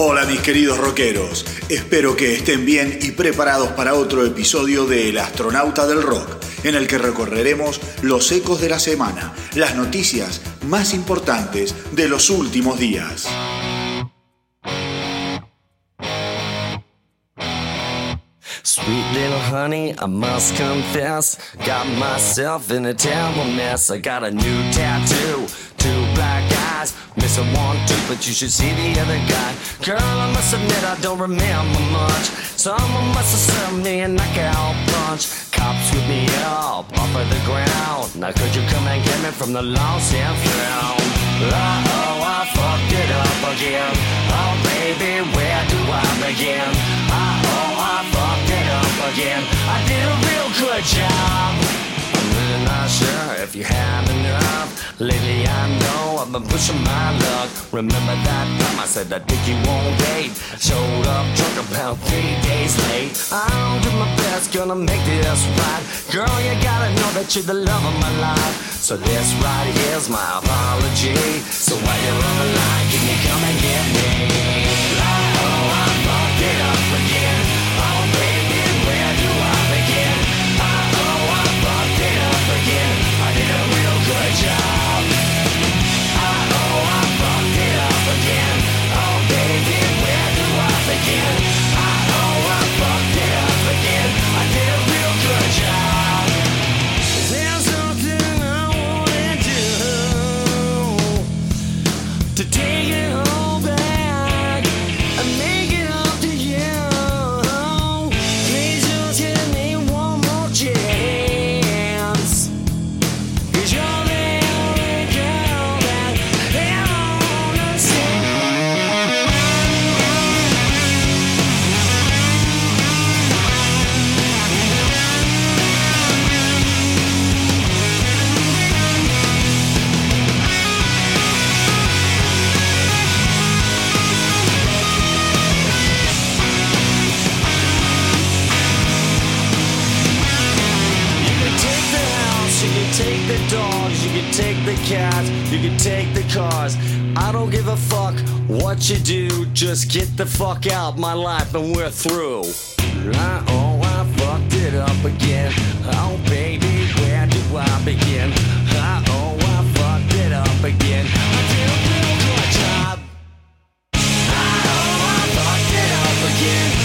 Hola mis queridos rockeros, espero que estén bien y preparados para otro episodio de El astronauta del rock, en el que recorreremos los ecos de la semana, las noticias más importantes de los últimos días. Sweet little honey, I must confess, got myself in a terrible mess. I got a new tattoo, black eyes, missing one two, but you should see the other guy. Girl, I must admit I don't remember much. Someone must have served me a knockout punch. Cops whip me up off of the ground. Now could you come and get me from the lost and found? Uh-oh, I fucked it up again. Oh baby, where do I begin? Uh-oh, I fucked it up again. I did a real good job. Really not sure if you have enough. Lately I know I've been pushing my luck. Remember that time I said I think you won't date. Showed up drunk about three days late. I'll do my best, gonna make this right. Girl, you gotta know that you're the love of my life. So this right here's my apology. So while you're on the line, can you come and get me? Cats, you can take the cars. I don't give a fuck what you do, just get the fuck out my life and we're through. Uh oh, I fucked it up again. Oh baby, where do I begin? Uh oh, I fucked it up again. I did a real good job. Oh, I fucked it up again.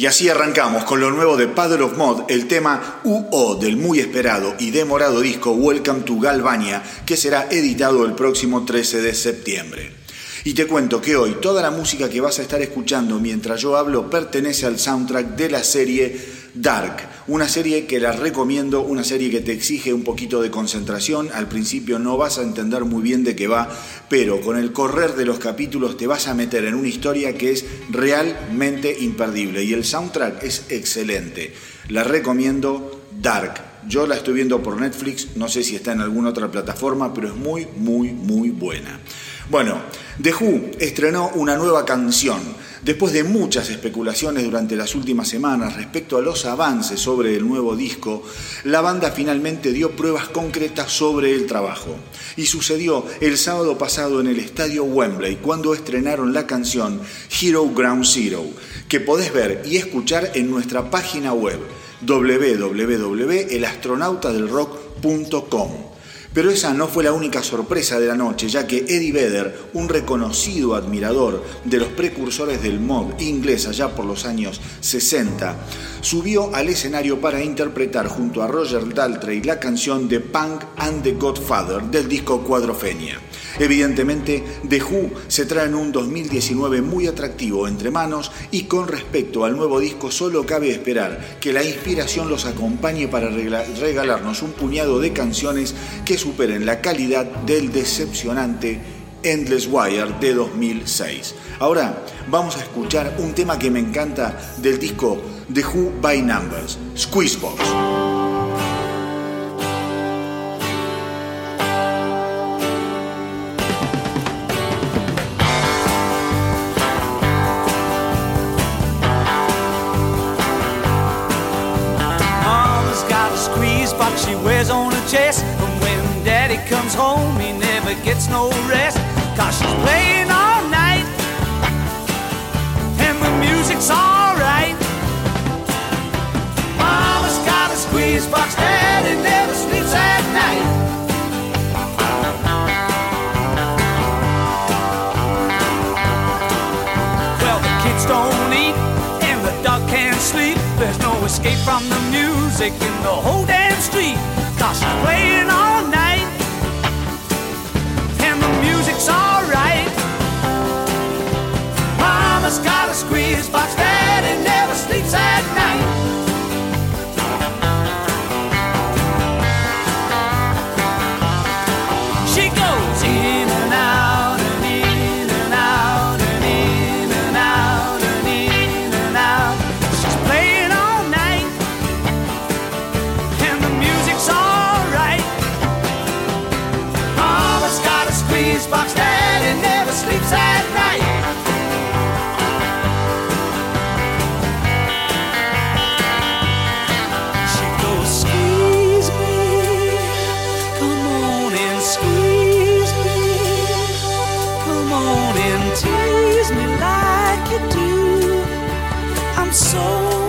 Y así arrancamos con lo nuevo de Paddle of Mod, el tema UO del muy esperado y demorado disco Welcome to Galvania, que será editado el próximo 13 de septiembre. Y te cuento que hoy toda la música que vas a estar escuchando mientras yo hablo pertenece al soundtrack de la serie Dark, una serie que la recomiendo, una serie que te exige un poquito de concentración, al principio no vas a entender muy bien de qué va, pero con el correr de los capítulos te vas a meter en una historia que es realmente imperdible y el soundtrack es excelente. La recomiendo Dark. Yo la estoy viendo por Netflix, no sé si está en alguna otra plataforma, pero es muy, muy, muy buena. Bueno, The Who estrenó una nueva canción. Después de muchas especulaciones durante las últimas semanas respecto a los avances sobre el nuevo disco, la banda finalmente dio pruebas concretas sobre el trabajo. Y sucedió el sábado pasado en el estadio Wembley cuando estrenaron la canción Hero Ground Zero, que podés ver y escuchar en nuestra página web www.elastronautadelrock.com. Pero esa no fue la única sorpresa de la noche, ya que Eddie Vedder, un reconocido admirador de los precursores del mod inglés allá por los años 60, subió al escenario para interpretar junto a Roger Daltrey la canción de Punk and the Godfather del disco Cuadrofenia. Evidentemente, The Who se trae en un 2019 muy atractivo entre manos y con respecto al nuevo disco solo cabe esperar que la inspiración los acompañe para regalarnos un puñado de canciones que superen la calidad del decepcionante Endless Wire de 2006. Ahora vamos a escuchar un tema que me encanta del disco The Who by Numbers, Squeezebox. No rest. Cause she's playing all night. And the music's alright. Mama's got a squeeze box, daddy never sleeps at night. Well, the kids don't eat, and the dog can't sleep. There's no escape from the music in the whole damn street. Cause she's playing all Come on and tease me like you do. I'm so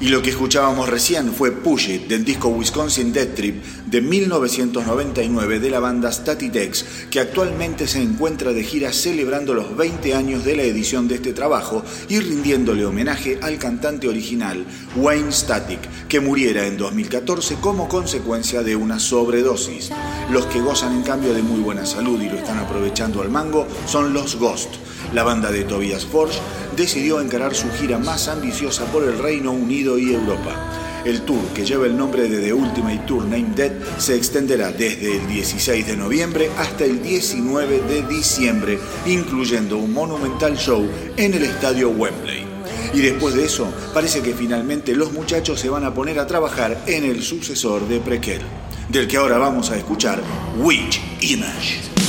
Y lo que escuchábamos recién fue Push It del disco Wisconsin Dead Trip de 1999 de la banda Statitex, que actualmente se encuentra de gira celebrando los 20 años de la edición de este trabajo y rindiéndole homenaje al cantante original Wayne Static, que muriera en 2014 como consecuencia de una sobredosis. Los que gozan en cambio de muy buena salud y lo están aprovechando al mango son los Ghost. La banda de Tobias Forge decidió encarar su gira más ambiciosa por el Reino Unido y Europa. El tour, que lleva el nombre de The Ultimate Tour Named Dead, se extenderá desde el 16 de noviembre hasta el 19 de diciembre, incluyendo un monumental show en el estadio Wembley. Y después de eso, parece que finalmente los muchachos se van a poner a trabajar en el sucesor de Prequel, del que ahora vamos a escuchar Witch Image.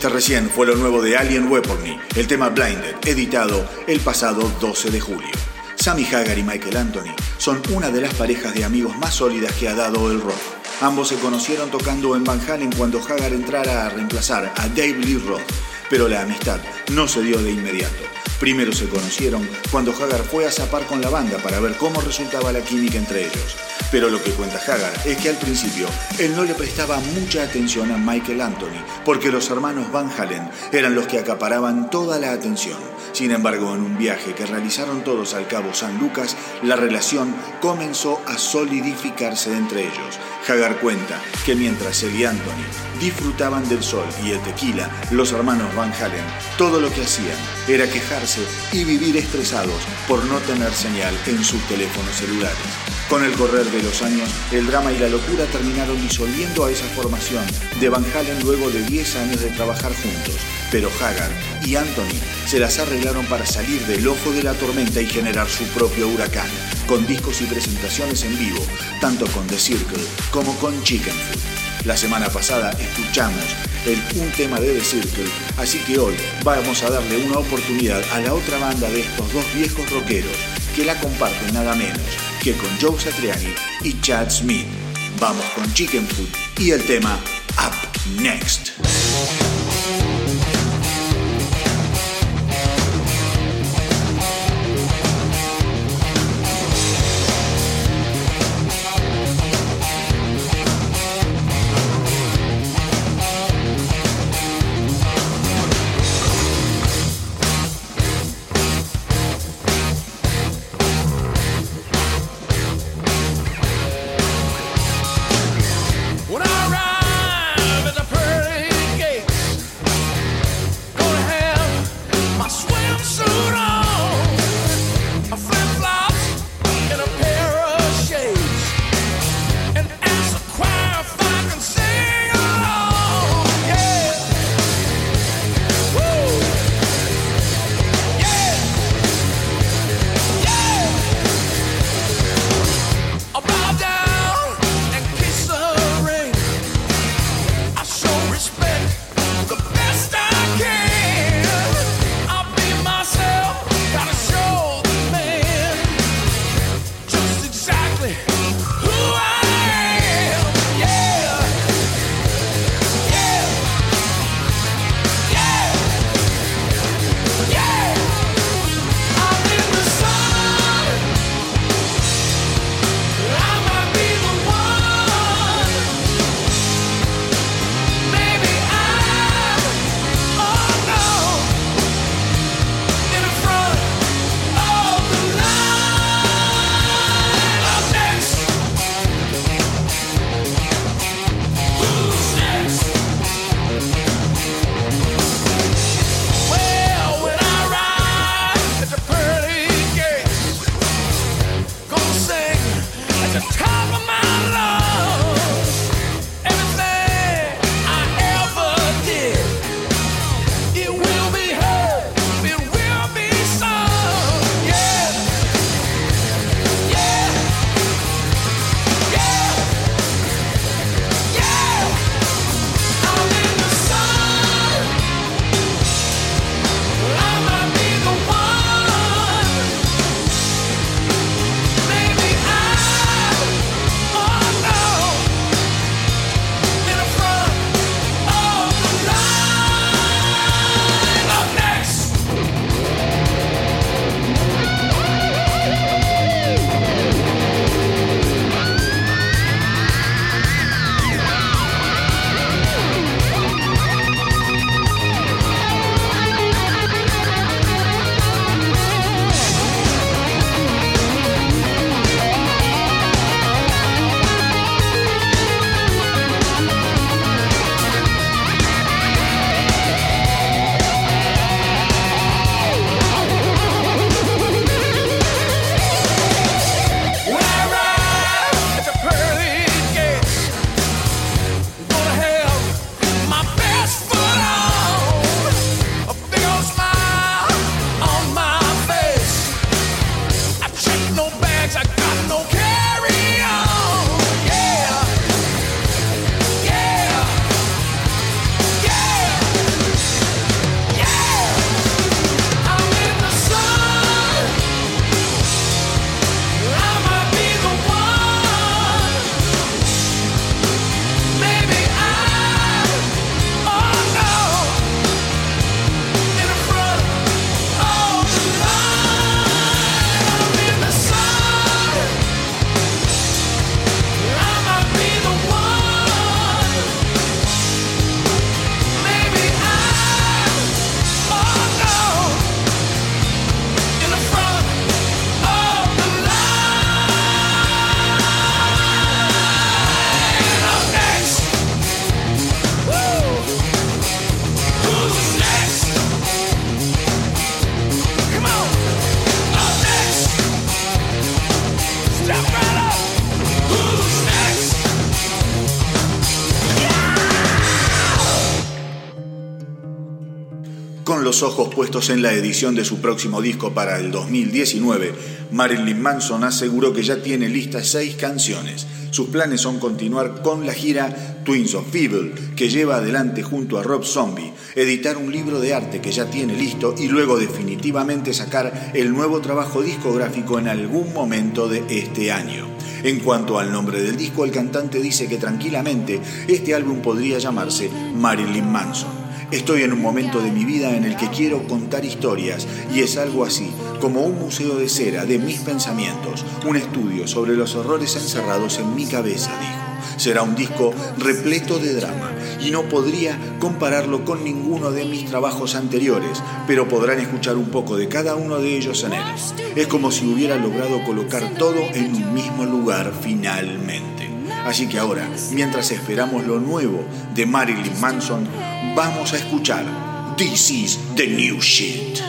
Escuchaste recién fue lo nuevo de Alien Weaponry, el tema Blinded, editado el pasado 12 de julio. Sammy Hagar y Michael Anthony son una de las parejas de amigos más sólidas que ha dado el rock. Ambos se conocieron tocando en Van Halen cuando Hagar entrara a reemplazar a Dave Lee Roth, pero la amistad no se dio de inmediato. Primero se conocieron cuando Hagar fue a zapar con la banda para ver cómo resultaba la química entre ellos. Pero lo que cuenta Hagar es que al principio él no le prestaba mucha atención a Michael Anthony, porque los hermanos Van Halen eran los que acaparaban toda la atención. Sin embargo, en un viaje que realizaron todos al Cabo San Lucas, la relación comenzó a solidificarse entre ellos. Hagar cuenta que mientras él y Anthony disfrutaban del sol y el tequila, los hermanos Van Halen, todo lo que hacían era quejarse y vivir estresados por no tener señal en sus teléfonos celulares. Con el correr de los años, el drama y la locura terminaron disolviendo a esa formación de Van Halen luego de 10 años de trabajar juntos. Pero Hagar y Anthony se las arreglaron para salir del ojo de la tormenta y generar su propio huracán, con discos y presentaciones en vivo, tanto con The Circle como con Chicken Food. La semana pasada escuchamos el, un tema de The Circle, así que hoy vamos a darle una oportunidad a la otra banda de estos dos viejos rockeros que la comparten nada menos que con Joe Satriani y Chad Smith. Vamos con Chicken Food y el tema Up Next. Ojos puestos en la edición de su próximo disco para el 2019, Marilyn Manson aseguró que ya tiene listas seis canciones. Sus planes son continuar con la gira Twins of Evil, que lleva adelante junto a Rob Zombie, editar un libro de arte que ya tiene listo y luego definitivamente sacar el nuevo trabajo discográfico en algún momento de este año. En cuanto al nombre del disco, el cantante dice que tranquilamente este álbum podría llamarse Marilyn Manson. Estoy en un momento de mi vida en el que quiero contar historias y es algo así, como un museo de cera de mis pensamientos, un estudio sobre los horrores encerrados en mi cabeza, dijo. Será un disco repleto de drama y no podría compararlo con ninguno de mis trabajos anteriores, pero podrán escuchar un poco de cada uno de ellos en él. Es como si hubiera logrado colocar todo en un mismo lugar finalmente. Así que ahora, mientras esperamos lo nuevo de Marilyn Manson, vamos a escuchar This is the New Shit.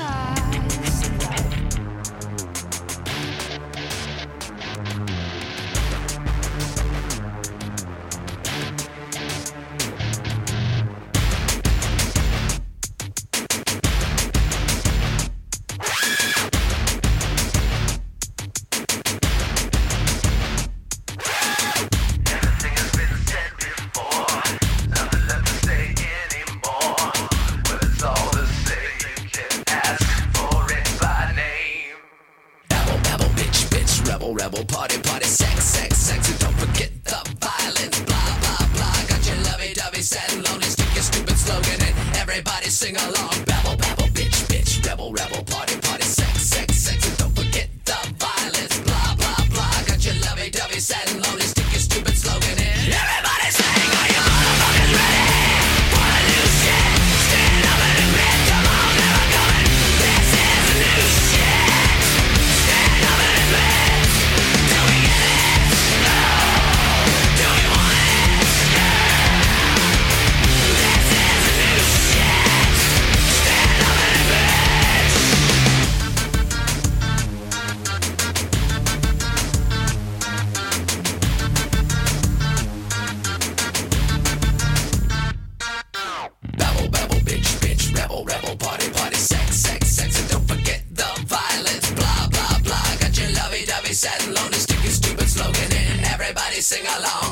sing along.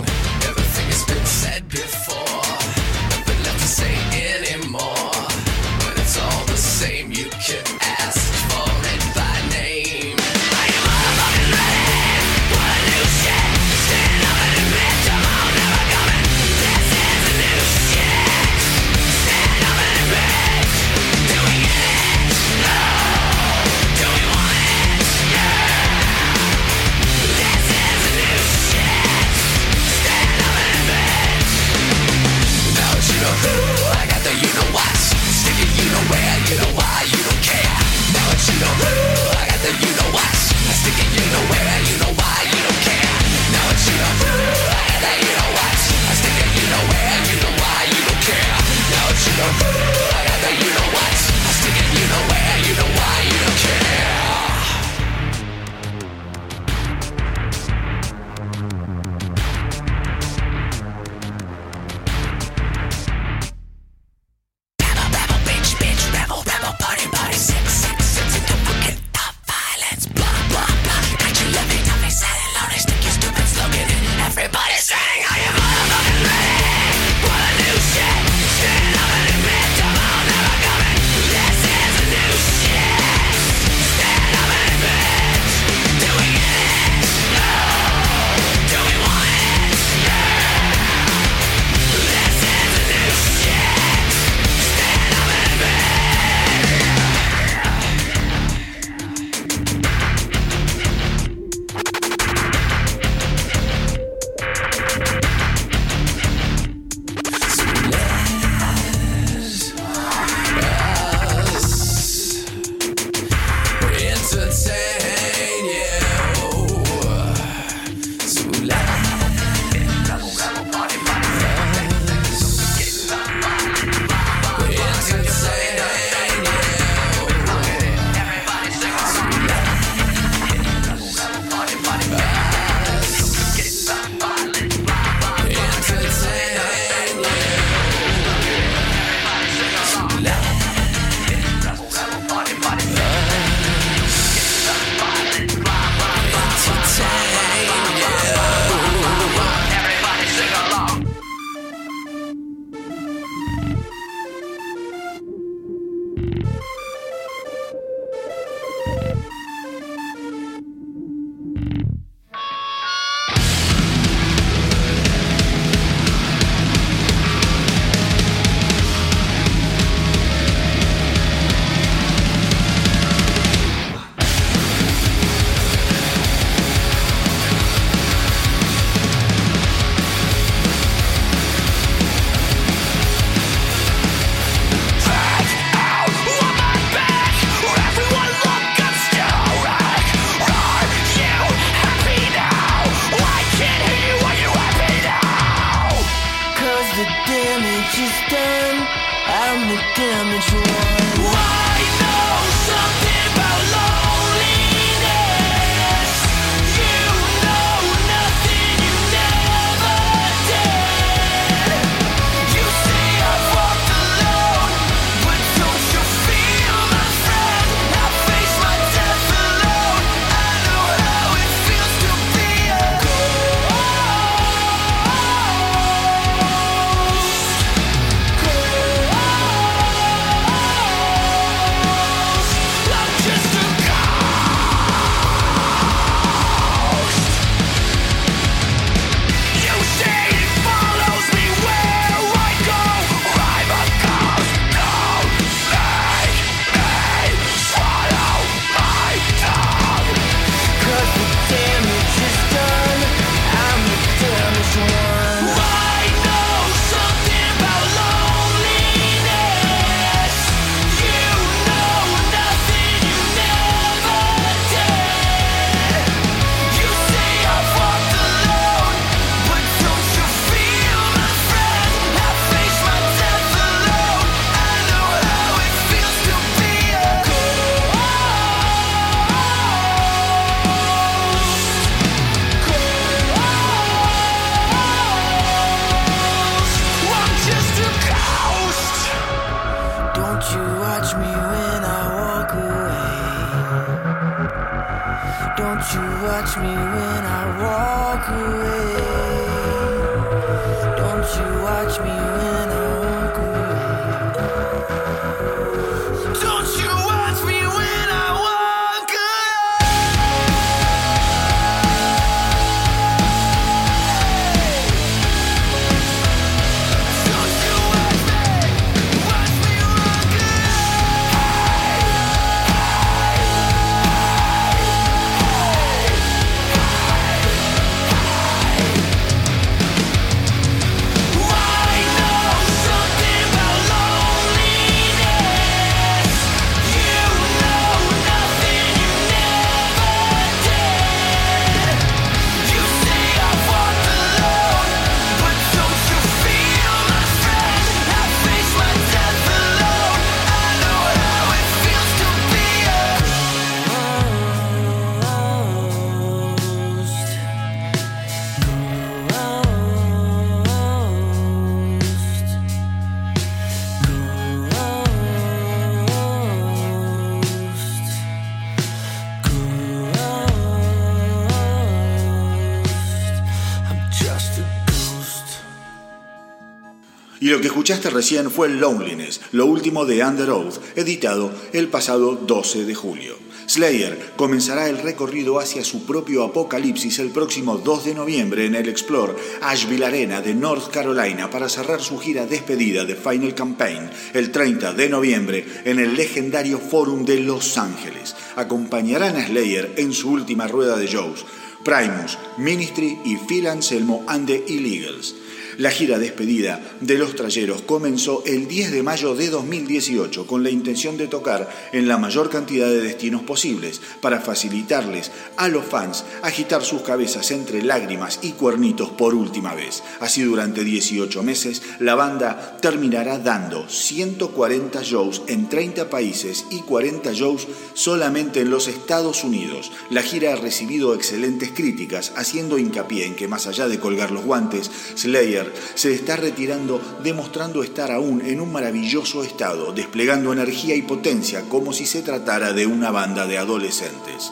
Escuchaste recién fue Loneliness, lo último de Under editado el pasado 12 de julio. Slayer comenzará el recorrido hacia su propio apocalipsis el próximo 2 de noviembre en el Explore Asheville Arena de North Carolina para cerrar su gira despedida de Final Campaign el 30 de noviembre en el legendario Forum de Los Ángeles. Acompañarán a Slayer en su última rueda de shows. Primus, Ministry y Phil Anselmo and the Illegals. La gira despedida de los Trayeros comenzó el 10 de mayo de 2018 con la intención de tocar en la mayor cantidad de destinos posibles para facilitarles a los fans agitar sus cabezas entre lágrimas y cuernitos por última vez. Así durante 18 meses la banda terminará dando 140 shows en 30 países y 40 shows solamente en los Estados Unidos. La gira ha recibido excelentes críticas, haciendo hincapié en que más allá de colgar los guantes, Slayer se está retirando demostrando estar aún en un maravilloso estado, desplegando energía y potencia como si se tratara de una banda de adolescentes.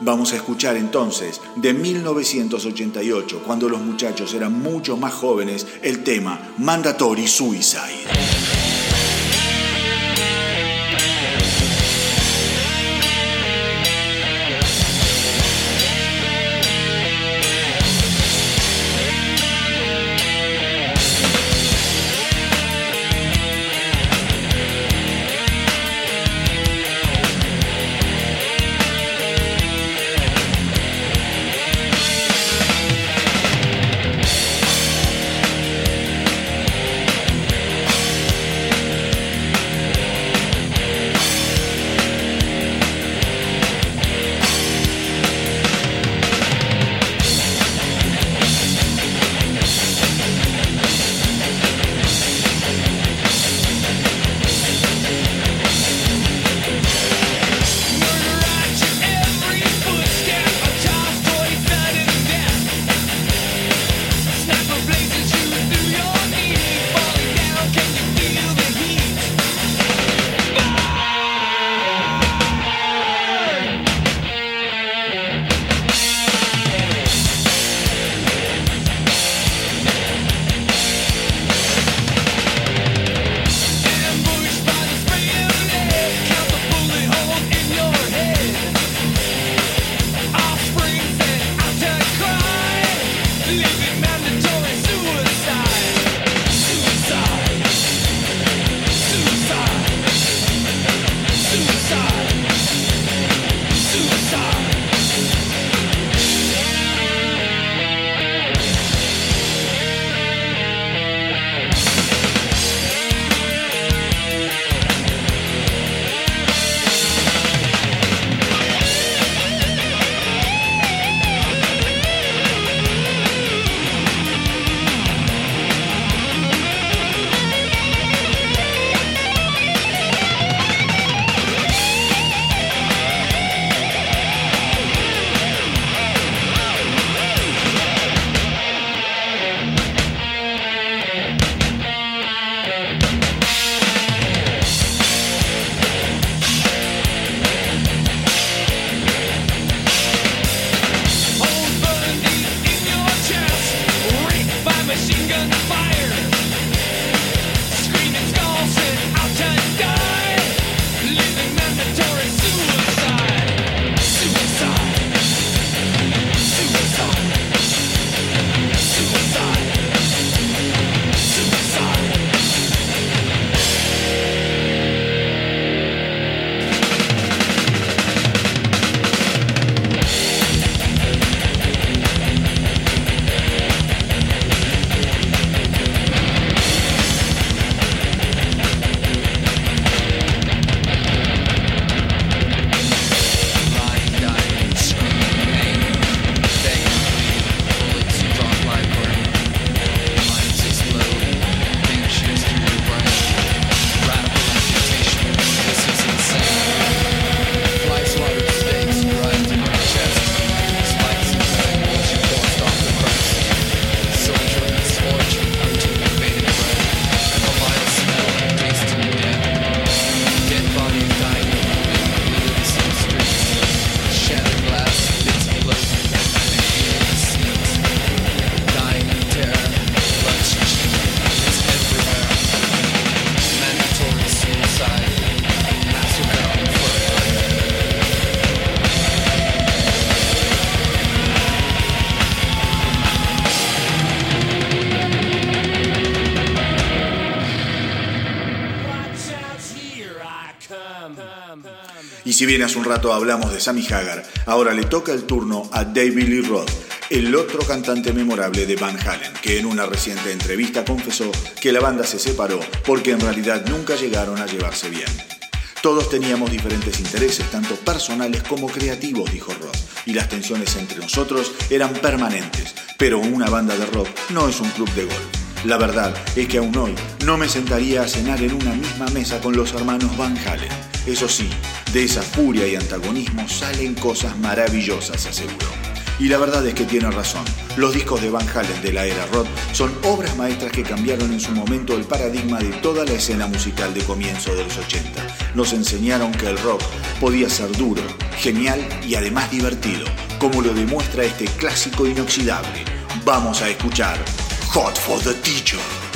Vamos a escuchar entonces de 1988, cuando los muchachos eran mucho más jóvenes, el tema Mandatory Suicide. Si bien hace un rato hablamos de Sammy Hagar, ahora le toca el turno a David Lee Roth, el otro cantante memorable de Van Halen, que en una reciente entrevista confesó que la banda se separó porque en realidad nunca llegaron a llevarse bien. Todos teníamos diferentes intereses, tanto personales como creativos, dijo Roth, y las tensiones entre nosotros eran permanentes, pero una banda de rock no es un club de golf. La verdad es que aún hoy no me sentaría a cenar en una misma mesa con los hermanos Van Halen. Eso sí, de esa furia y antagonismo salen cosas maravillosas, aseguró. Y la verdad es que tiene razón. Los discos de Van Halen de la era rock son obras maestras que cambiaron en su momento el paradigma de toda la escena musical de comienzo de los 80. Nos enseñaron que el rock podía ser duro, genial y además divertido, como lo demuestra este clásico inoxidable. Vamos a escuchar Hot for the Teacher.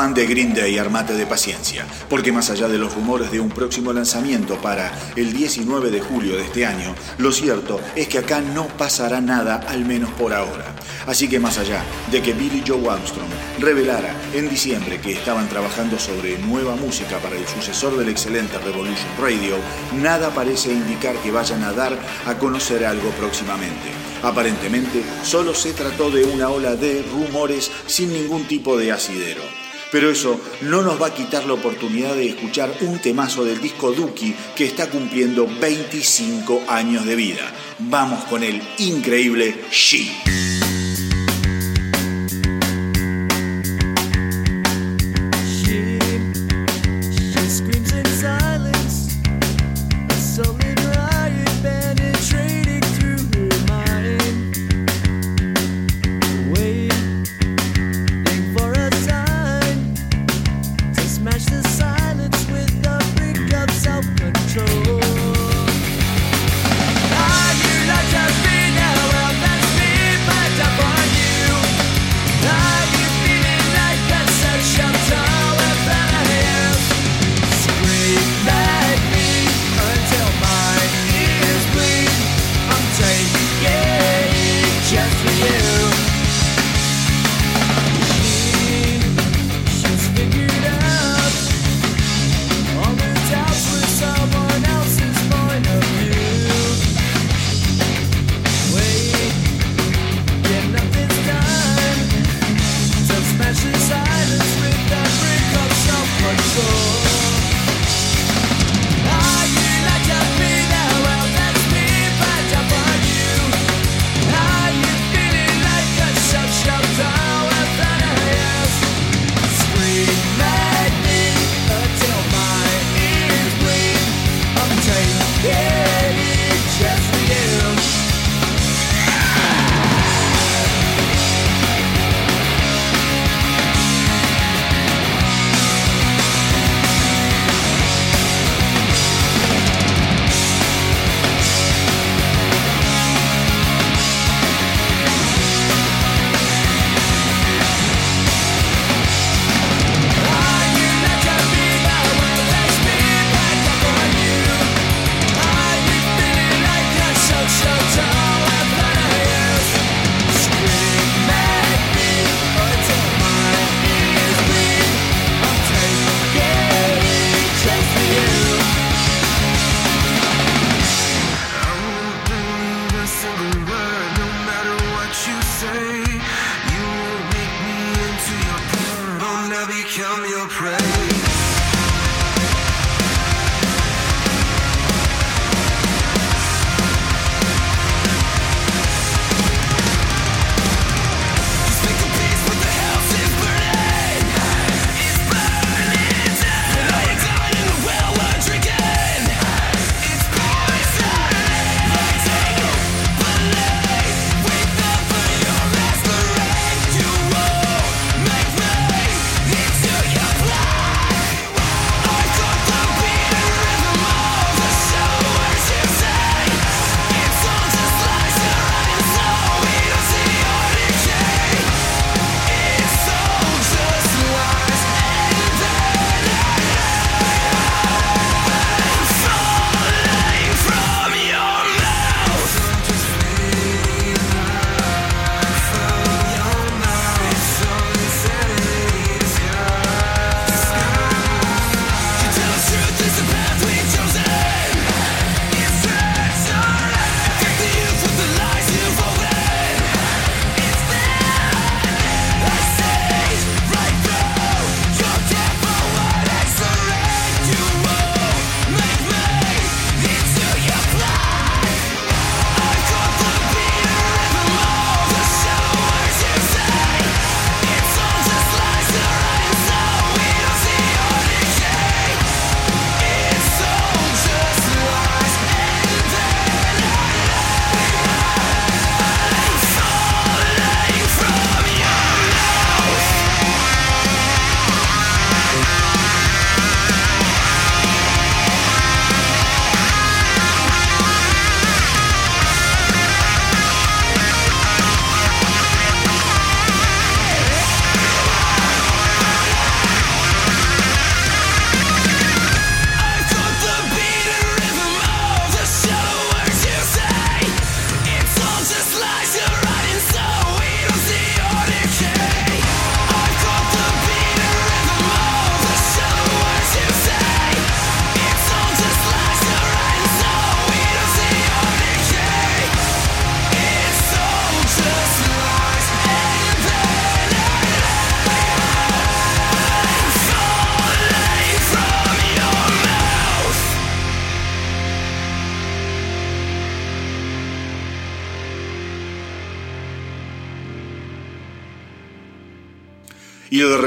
Fan de Green Day, armate de paciencia, porque más allá de los rumores de un próximo lanzamiento para el 19 de julio de este año, lo cierto es que acá no pasará nada, al menos por ahora. Así que más allá de que Billy Joe Armstrong revelara en diciembre que estaban trabajando sobre nueva música para el sucesor del excelente Revolution Radio, nada parece indicar que vayan a dar a conocer algo próximamente. Aparentemente, solo se trató de una ola de rumores sin ningún tipo de asidero. Pero eso no nos va a quitar la oportunidad de escuchar un temazo del disco Duki que está cumpliendo 25 años de vida. Vamos con el increíble She.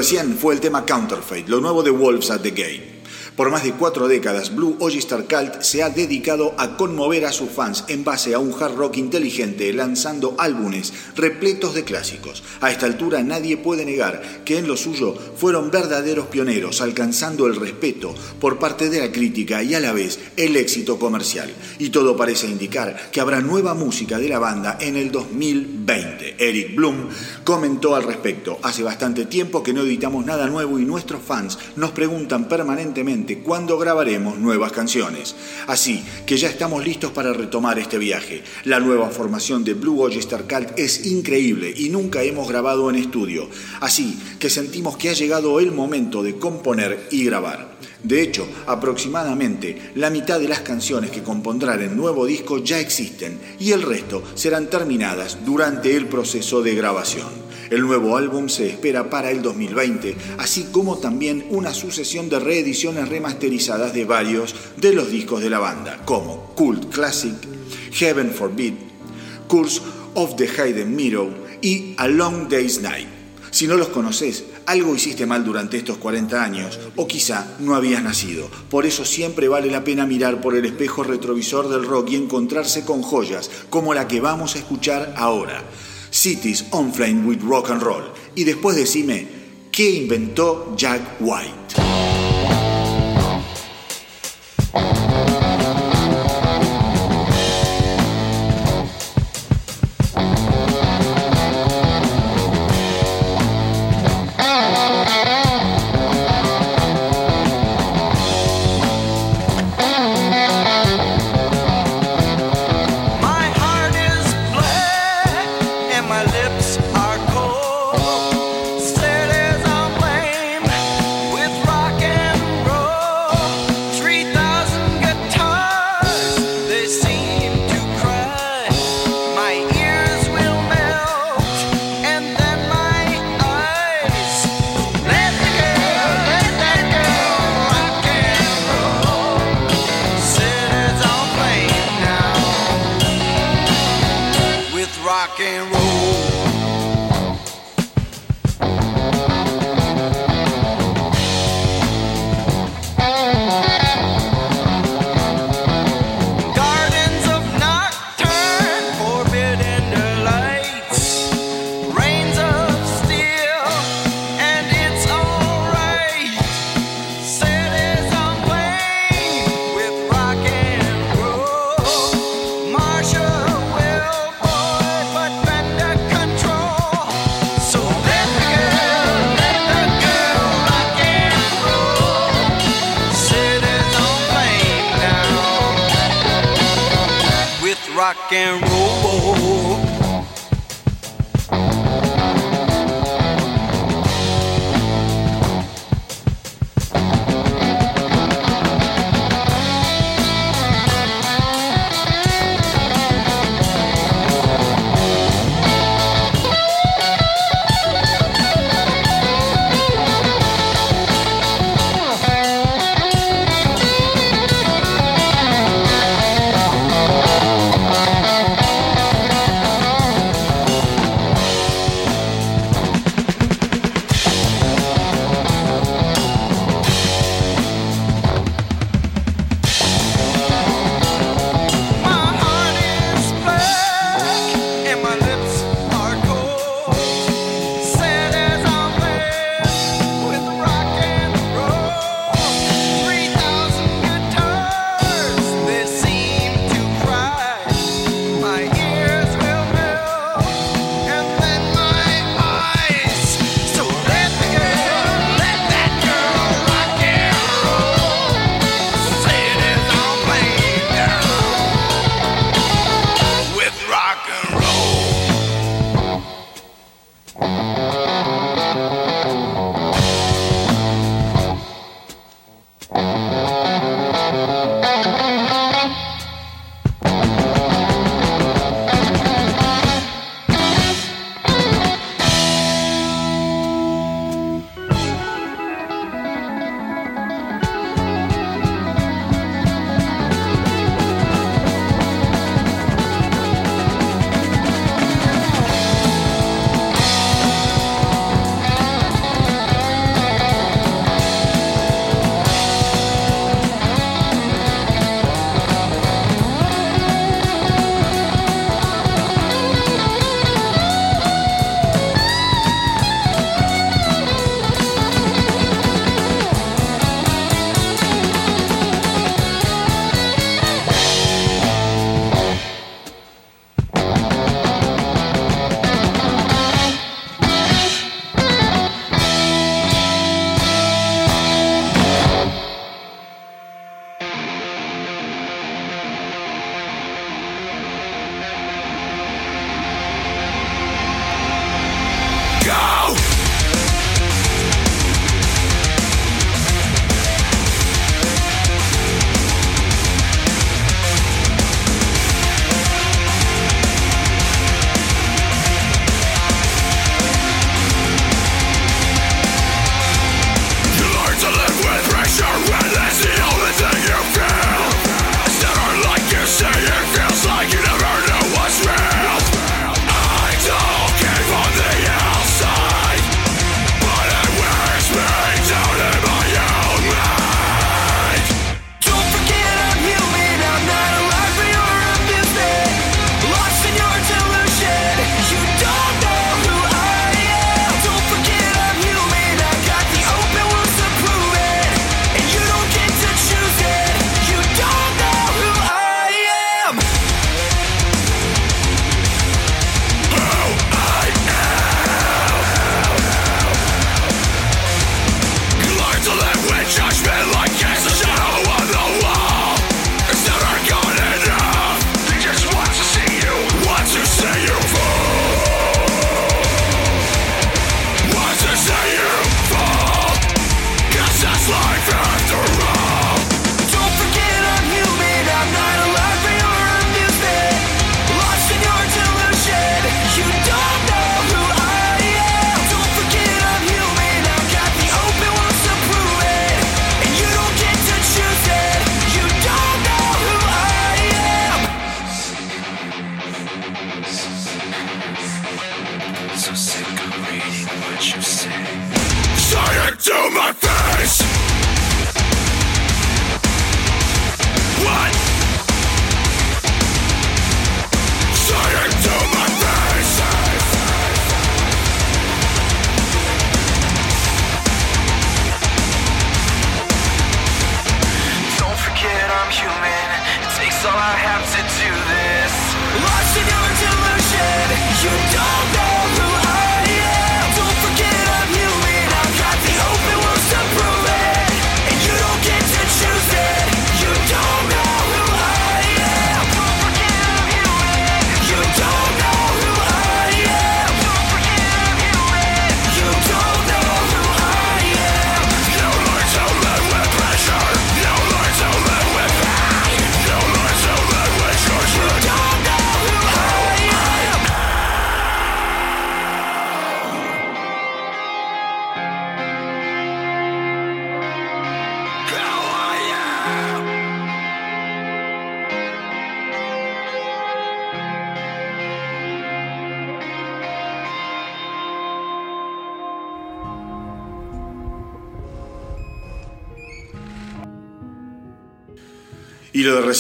Recién fue el tema Counterfeit, lo nuevo de Wolves at the Gate. Por más de cuatro décadas, Blue Oyster Cult se ha dedicado a conmover a sus fans en base a un hard rock inteligente, lanzando álbumes repletos de clásicos. A esta altura nadie puede negar que en lo suyo fueron verdaderos pioneros, alcanzando el respeto por parte de la crítica y a la vez el éxito comercial. Y todo parece indicar que habrá nueva música de la banda en el 2020. Eric Bloom comentó al respecto, hace bastante tiempo que no editamos nada nuevo y nuestros fans nos preguntan permanentemente cuándo grabaremos nuevas canciones. Así que ya estamos listos para retomar este viaje. La nueva formación de Blue Oyster Cult es increíble y nunca hemos grabado en estudio. Así que sentimos que ha llegado el momento de componer y grabar. De hecho, aproximadamente la mitad de las canciones que compondrán el nuevo disco ya existen y el resto serán terminadas durante el proceso de grabación. El nuevo álbum se espera para el 2020, así como también una sucesión de reediciones remasterizadas de varios de los discos de la banda, como Cult Classic, Heaven Forbid, Curse of the Hidden Mirror y A Long Day's Night. Si no los conoces, algo hiciste mal durante estos 40 años o quizá no habías nacido. Por eso siempre vale la pena mirar por el espejo retrovisor del rock y encontrarse con joyas como la que vamos a escuchar ahora. Cities on Flame with Rock and Roll. Y después decime, ¿qué inventó Jack White?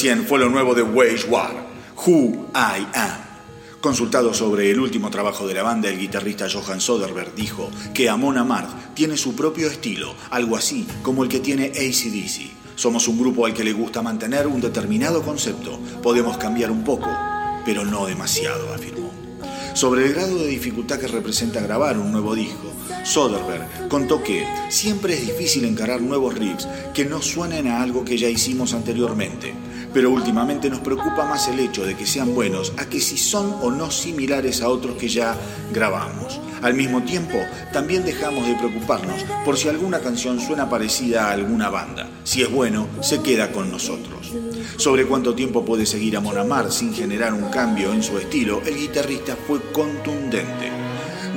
fue lo nuevo de Wage War, Who I Am. Consultado sobre el último trabajo de la banda, el guitarrista Johan Soderbergh dijo que Amon Amarth tiene su propio estilo, algo así como el que tiene ACDC. Somos un grupo al que le gusta mantener un determinado concepto. Podemos cambiar un poco, pero no demasiado, afirmó. Sobre el grado de dificultad que representa grabar un nuevo disco, Soderbergh contó que siempre es difícil encarar nuevos riffs que no suenen a algo que ya hicimos anteriormente pero últimamente nos preocupa más el hecho de que sean buenos a que si son o no similares a otros que ya grabamos. Al mismo tiempo, también dejamos de preocuparnos por si alguna canción suena parecida a alguna banda. Si es bueno, se queda con nosotros. Sobre cuánto tiempo puede seguir a Monamar sin generar un cambio en su estilo, el guitarrista fue contundente.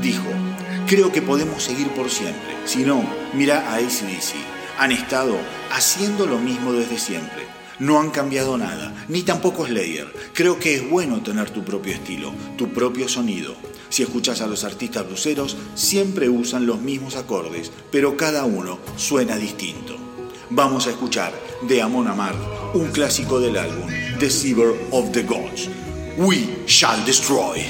Dijo, creo que podemos seguir por siempre. Si no, mira a ACDC. Han estado haciendo lo mismo desde siempre. No han cambiado nada, ni tampoco Slayer. Creo que es bueno tener tu propio estilo, tu propio sonido. Si escuchas a los artistas bluseros, siempre usan los mismos acordes, pero cada uno suena distinto. Vamos a escuchar de Amon Amarth, un clásico del álbum, Deceiver of the Gods. We shall destroy.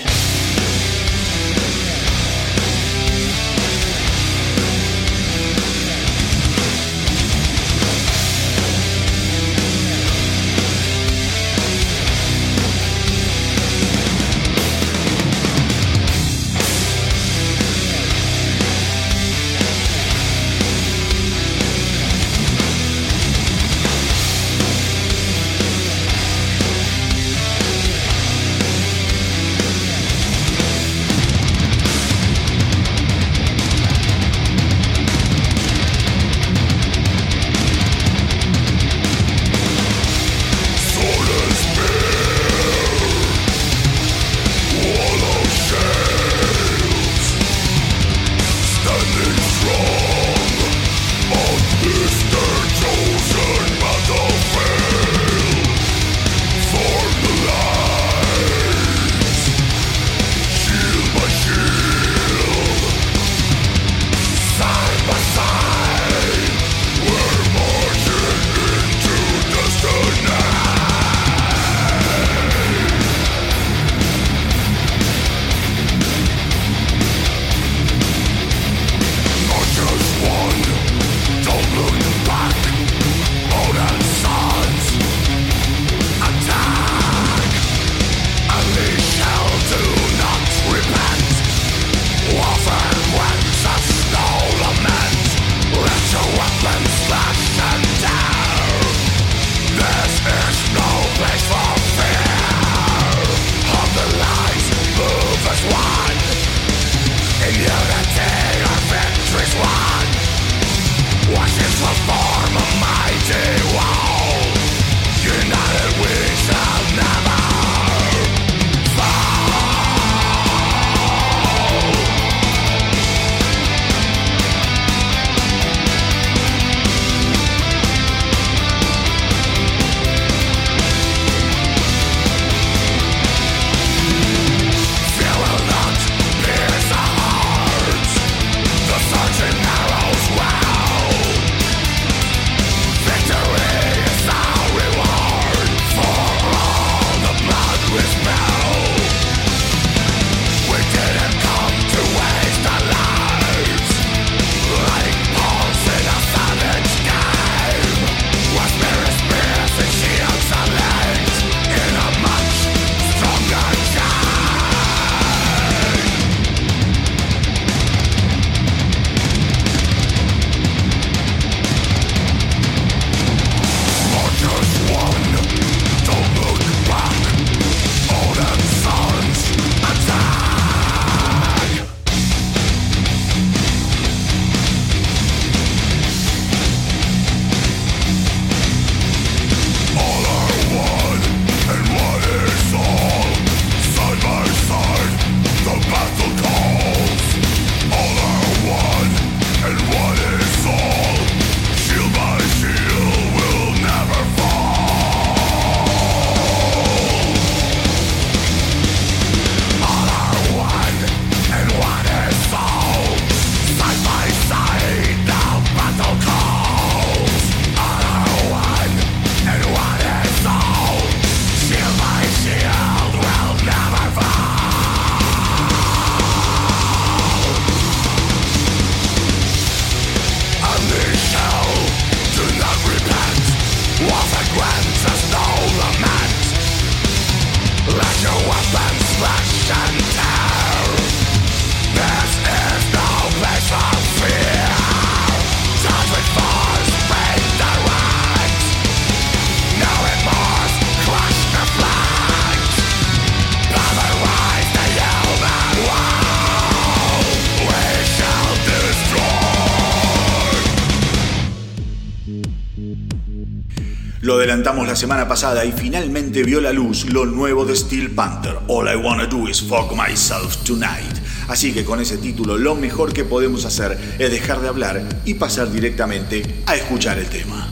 comentamos la semana pasada y finalmente vio la luz lo nuevo de Steel Panther, All I Wanna Do Is Fuck Myself Tonight. Así que con ese título lo mejor que podemos hacer es dejar de hablar y pasar directamente a escuchar el tema.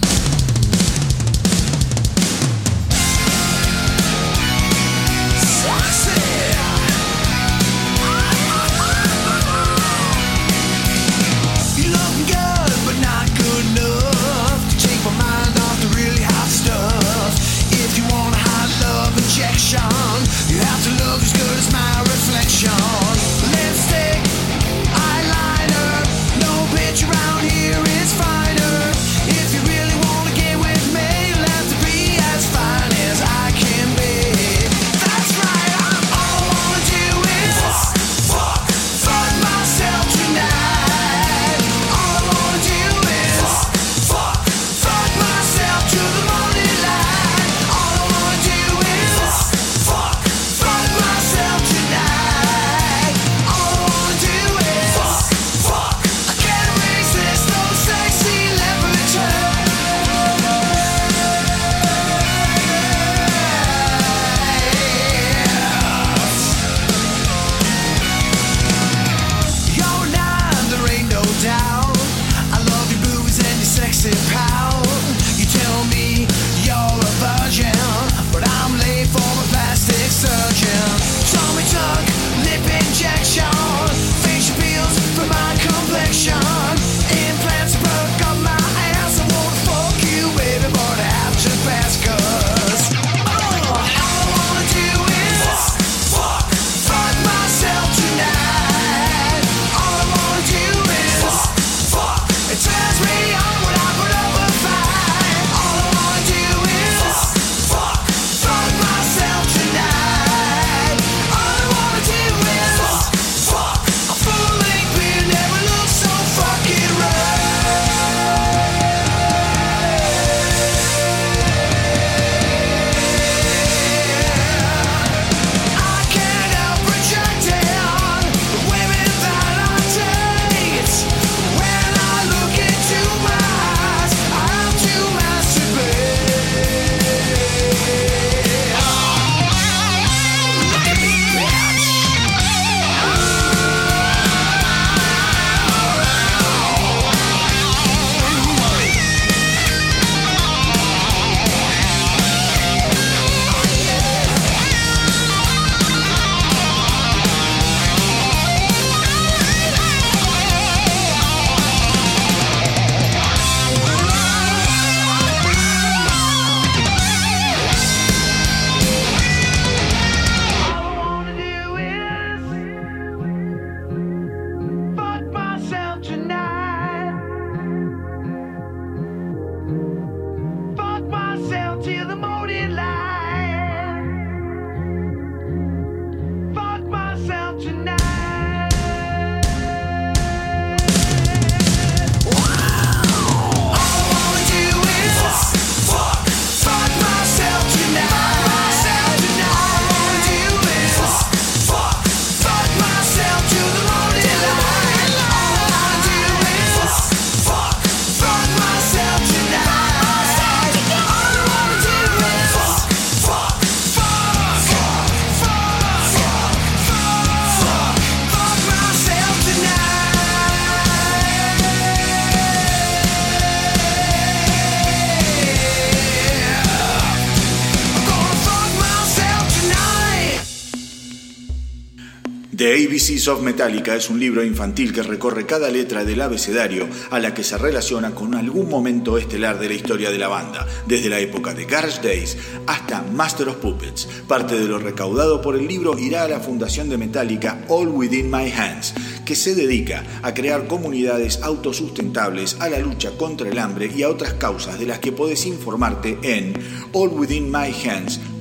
Pieces of Metallica es un libro infantil que recorre cada letra del abecedario a la que se relaciona con algún momento estelar de la historia de la banda, desde la época de Garage Days hasta Master of Puppets. Parte de lo recaudado por el libro irá a la fundación de Metallica All Within My Hands, que se dedica a crear comunidades autosustentables a la lucha contra el hambre y a otras causas de las que podés informarte en allwithinmyhands.com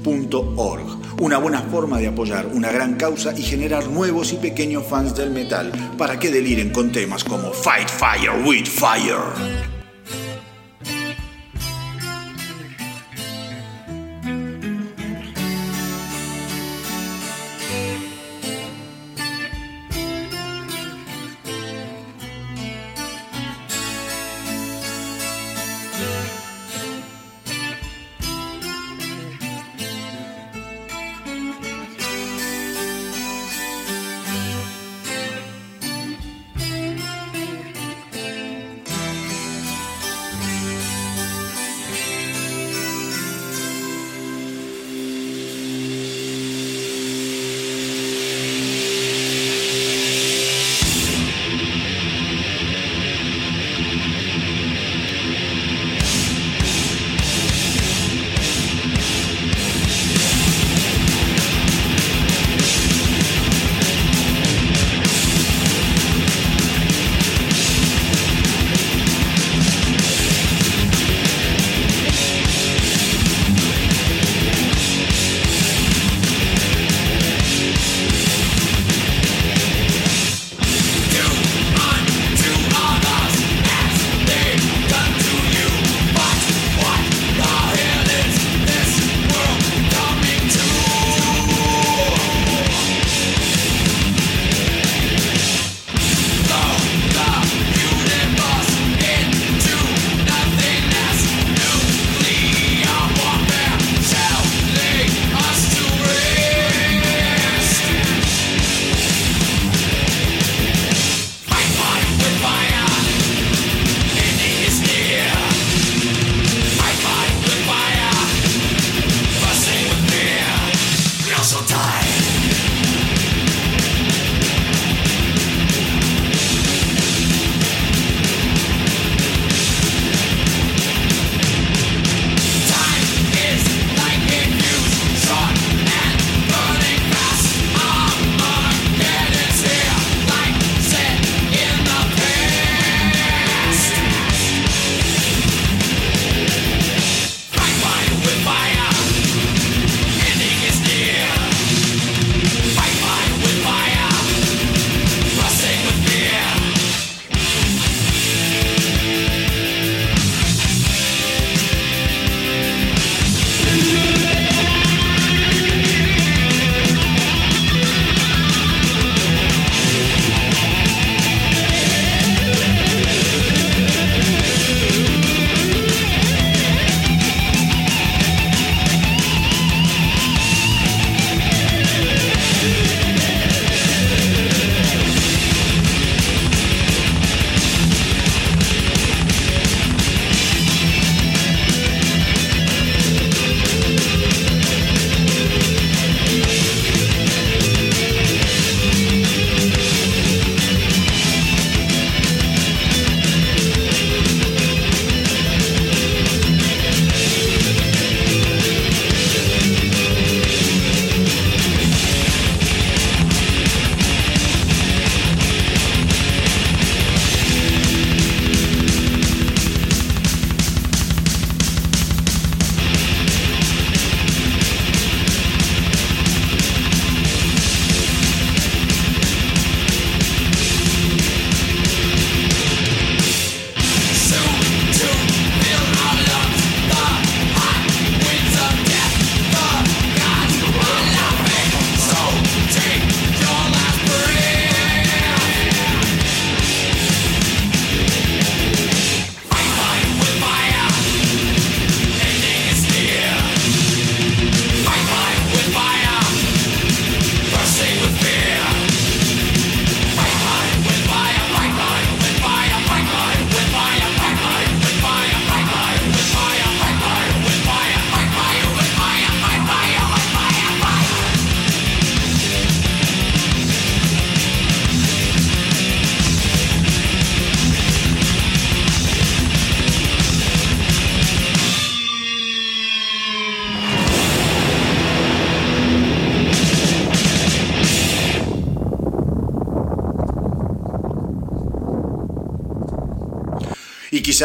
una buena forma de apoyar una gran causa y generar nuevos y pequeños fans del metal para que deliren con temas como Fight Fire with Fire.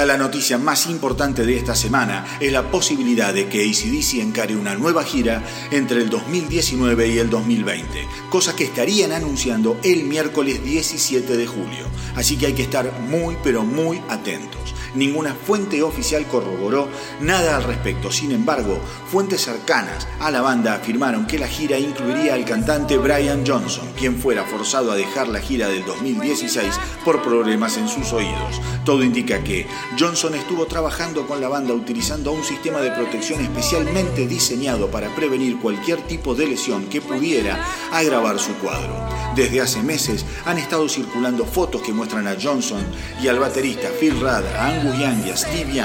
La noticia más importante de esta semana es la posibilidad de que ACDC encare una nueva gira entre el 2019 y el 2020, cosa que estarían anunciando el miércoles 17 de julio. Así que hay que estar muy pero muy atentos. Ninguna fuente oficial corroboró nada al respecto. Sin embargo, fuentes cercanas a la banda afirmaron que la gira incluiría al cantante Brian Johnson, quien fuera forzado a dejar la gira del 2016 por problemas en sus oídos. Todo indica que Johnson estuvo trabajando con la banda utilizando un sistema de protección especialmente diseñado para prevenir cualquier tipo de lesión que pudiera agravar su cuadro. Desde hace meses han estado circulando fotos que muestran a Johnson y al baterista Phil Rudd, Angus Young y Steve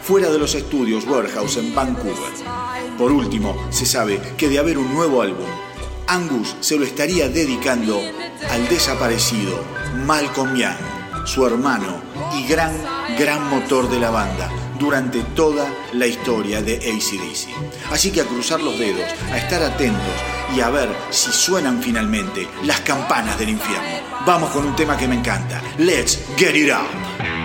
fuera de los estudios Warehouse en Vancouver. Por último, se sabe que de haber un nuevo álbum, Angus se lo estaría dedicando al desaparecido Malcolm Young, su hermano y gran, gran motor de la banda durante toda la historia de ACDC. Así que a cruzar los dedos, a estar atentos y a ver si suenan finalmente las campanas del infierno. Vamos con un tema que me encanta. Let's get it up.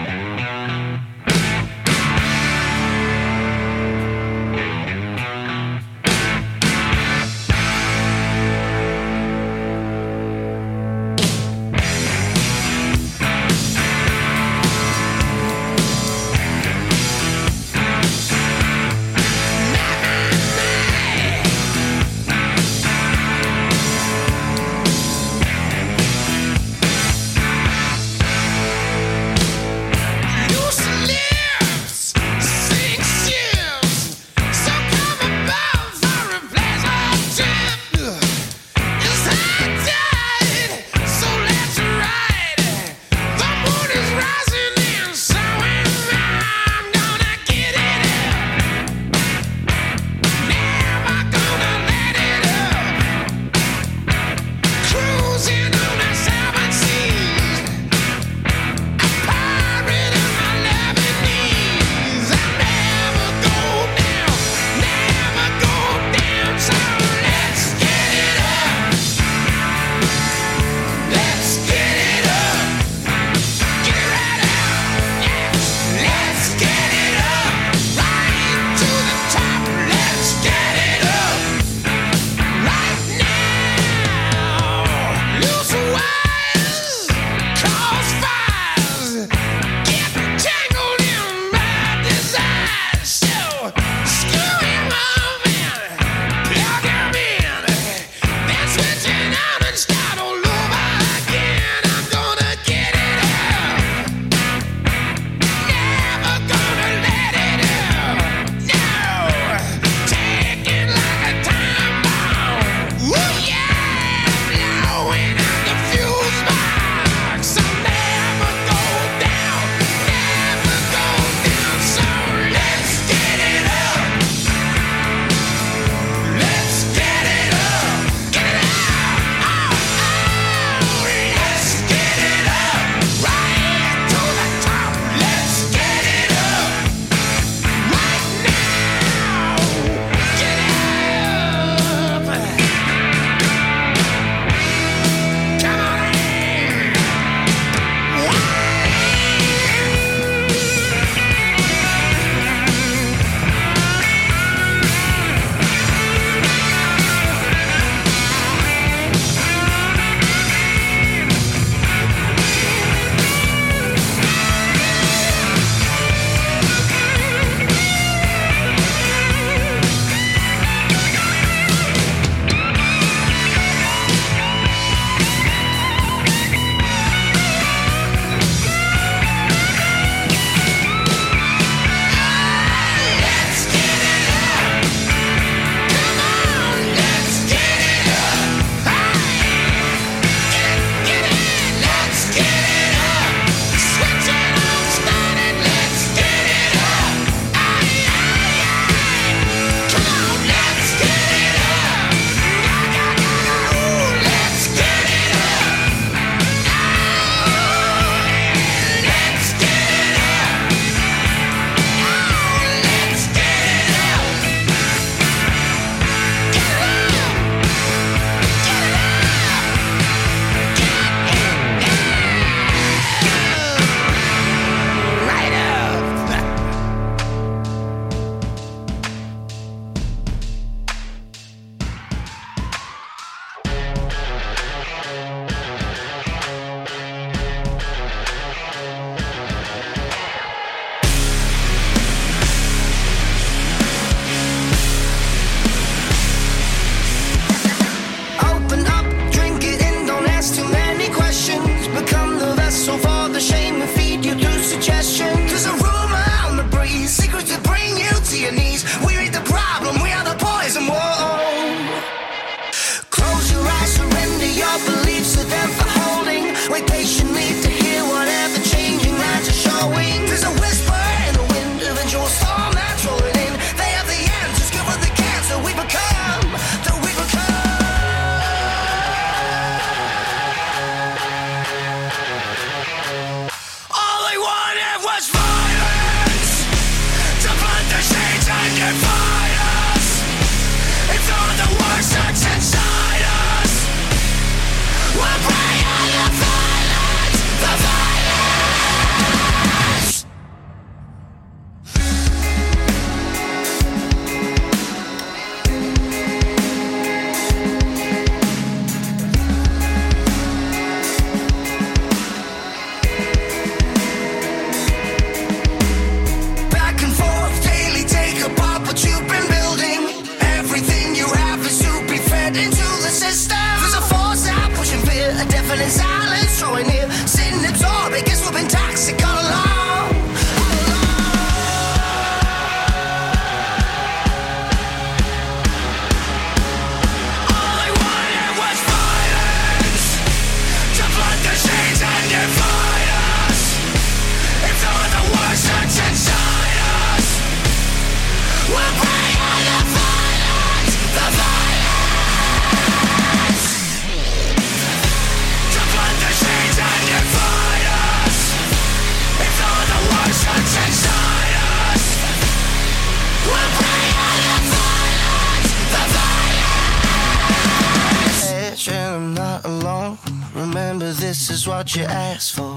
Is what you asked for.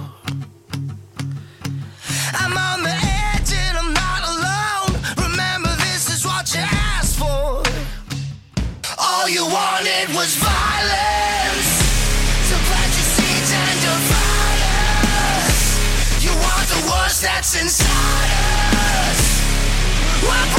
I'm on the edge and I'm not alone. Remember, this is what you asked for. All you wanted was violence. To plant your seeds and divide us. You want the worst that's inside us. We're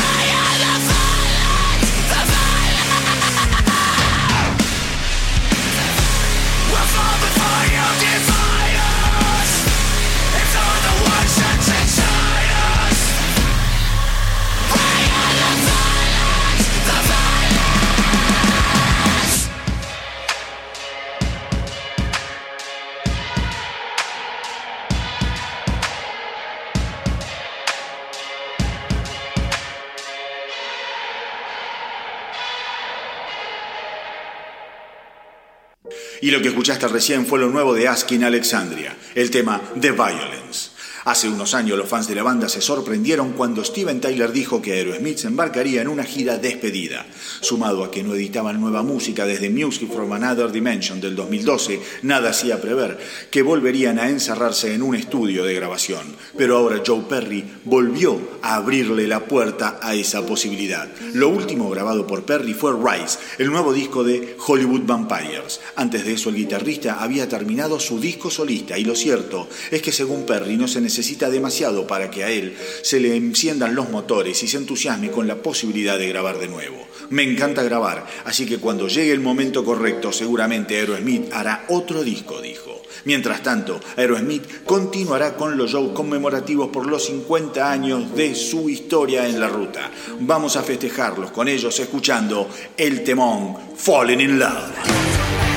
Y lo que escuchaste recién fue lo nuevo de Askin Alexandria, el tema The Violence. Hace unos años los fans de la banda se sorprendieron cuando Steven Tyler dijo que Aerosmith se embarcaría en una gira despedida. Sumado a que no editaban nueva música desde Music from Another Dimension del 2012, nada hacía prever que volverían a encerrarse en un estudio de grabación. Pero ahora Joe Perry volvió a abrirle la puerta a esa posibilidad. Lo último grabado por Perry fue Rise, el nuevo disco de Hollywood Vampires. Antes de eso el guitarrista había terminado su disco solista y lo cierto es que según Perry no se necesita demasiado para que a él se le enciendan los motores y se entusiasme con la posibilidad de grabar de nuevo. Me encanta grabar, así que cuando llegue el momento correcto seguramente Aerosmith hará otro disco, dijo. Mientras tanto, Aerosmith continuará con los shows conmemorativos por los 50 años de su historia en la ruta. Vamos a festejarlos con ellos escuchando el temón Falling in Love.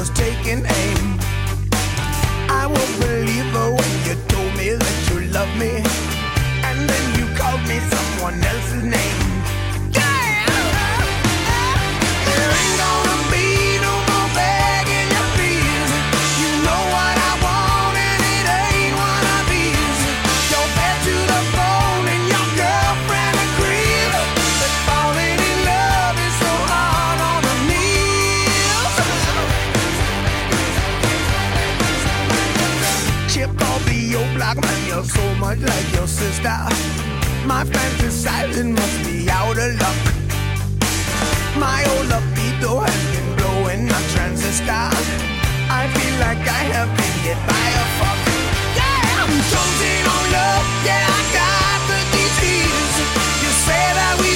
Was taking aim. I won't believe her when you told me that you love me. And then you called me someone else's name. Sister. My fantasizing must be out of luck. My old libido has been blowing a transistor. I feel like I have been hit by a fuck. Yeah, I'm chosen on love. Yeah, I got the disease. You say that we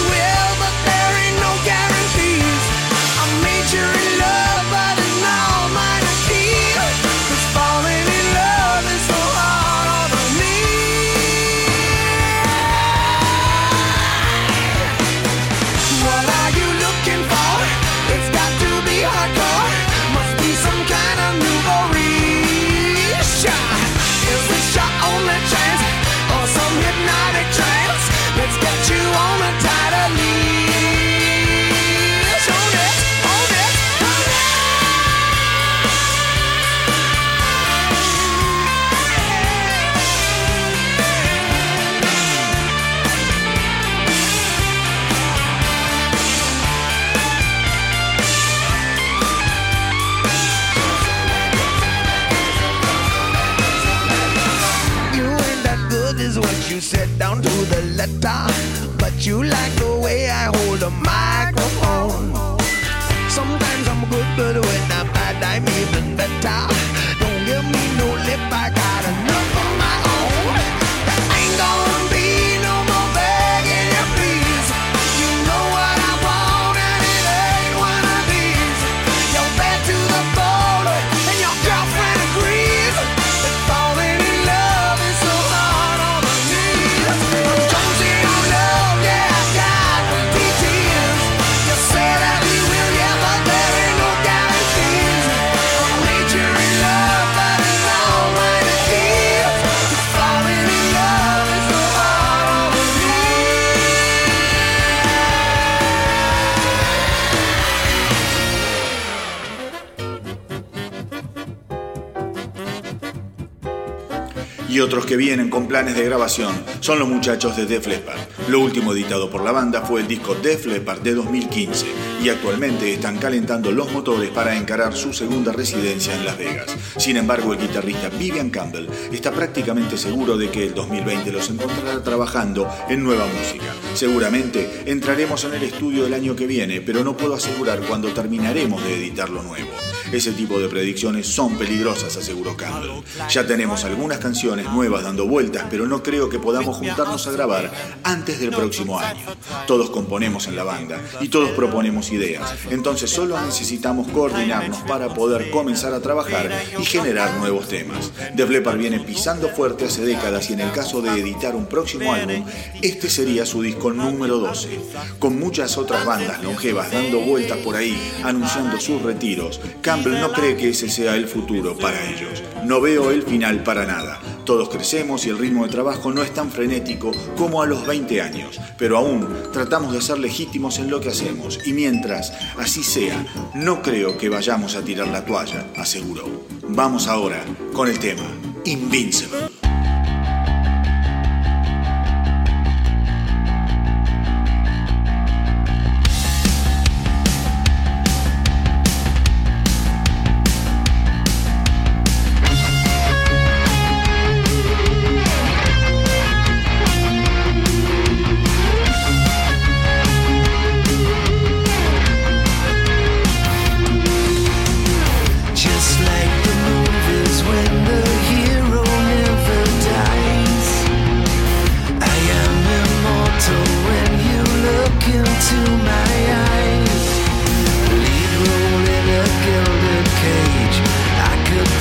que vienen con planes de grabación son los muchachos de Def Leppard. Lo último editado por la banda fue el disco Def Leppard de 2015 y actualmente están calentando los motores para encarar su segunda residencia en Las Vegas. Sin embargo, el guitarrista Vivian Campbell está prácticamente seguro de que el 2020 los encontrará trabajando en nueva música. Seguramente entraremos en el estudio el año que viene, pero no puedo asegurar cuándo terminaremos de editar lo nuevo. Ese tipo de predicciones son peligrosas, aseguró Campbell. Ya tenemos algunas canciones nuevas dando vueltas, pero no creo que podamos juntarnos a grabar antes del próximo año. Todos componemos en la banda y todos proponemos ideas, entonces solo necesitamos coordinarnos para poder comenzar a trabajar y generar nuevos temas. Def Leppard viene pisando fuerte hace décadas y en el caso de editar un próximo álbum, este sería su disco número 12. Con muchas otras bandas longevas dando vueltas por ahí, anunciando sus retiros, Campbell no cree que ese sea el futuro para ellos. No veo el final para nada. Todos crecemos y el ritmo de trabajo no es tan frenético como a los 20 años, pero aún tratamos de ser legítimos en lo que hacemos y mientras así sea, no creo que vayamos a tirar la toalla, aseguró. Vamos ahora con el tema Invincible.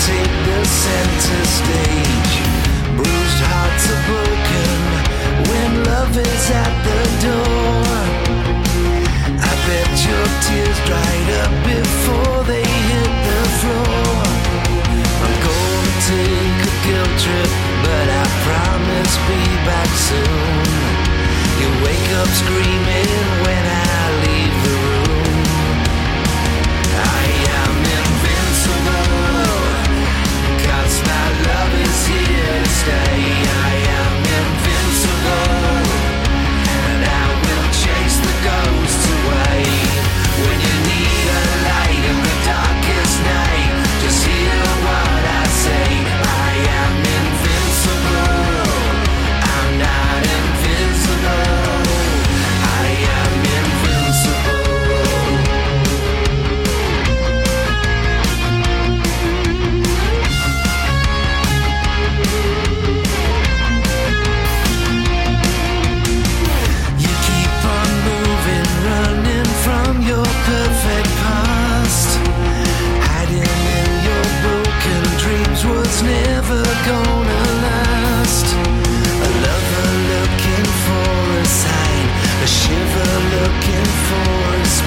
Take the center stage. Bruised hearts are broken when love is at the door. I bet your tears dried up before they hit the floor. I'm gonna take a guilt trip, but I promise be back soon. You wake up screaming when I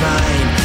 mine.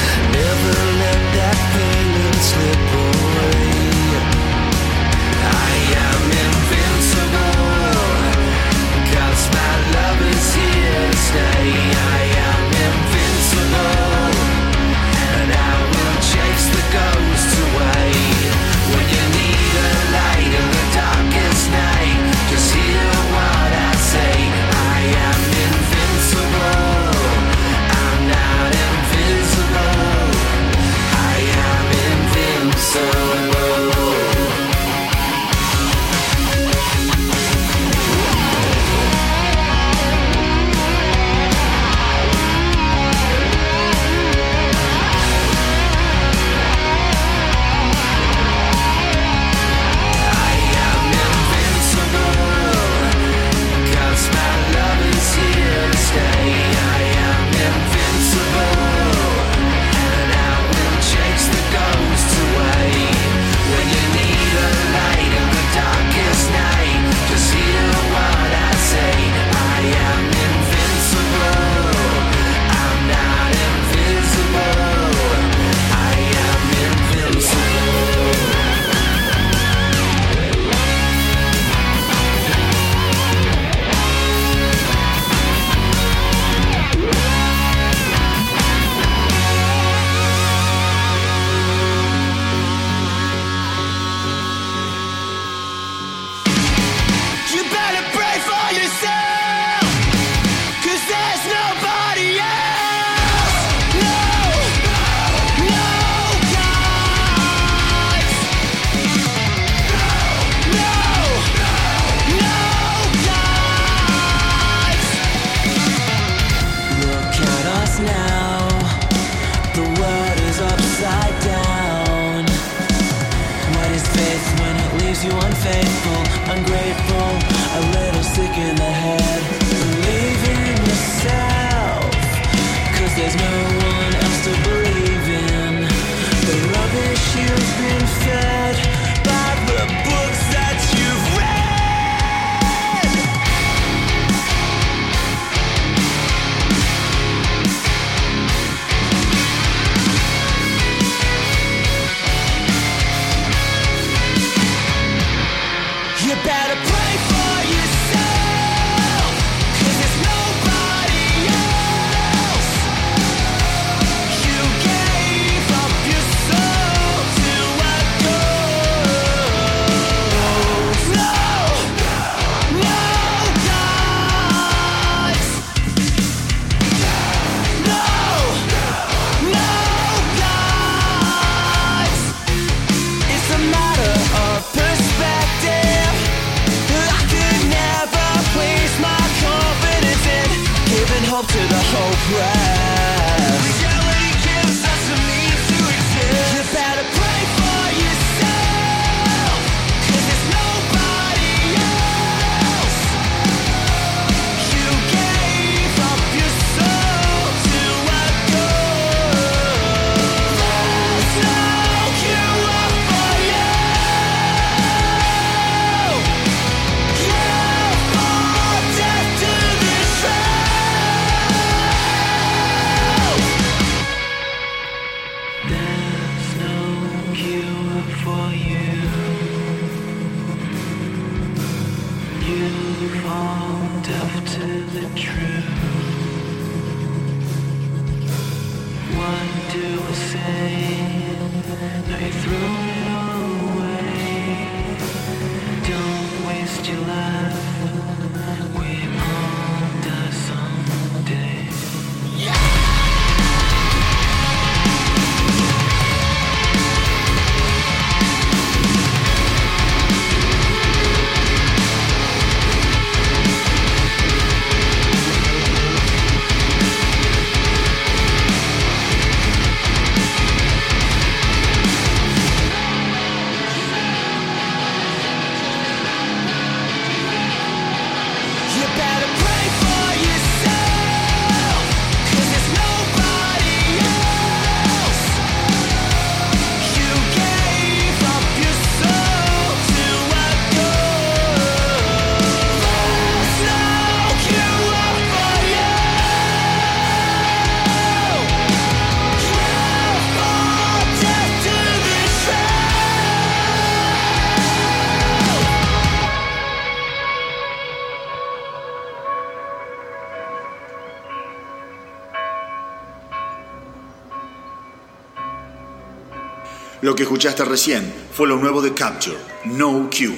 Lo que escuchaste recién fue lo nuevo de Capture, No Q.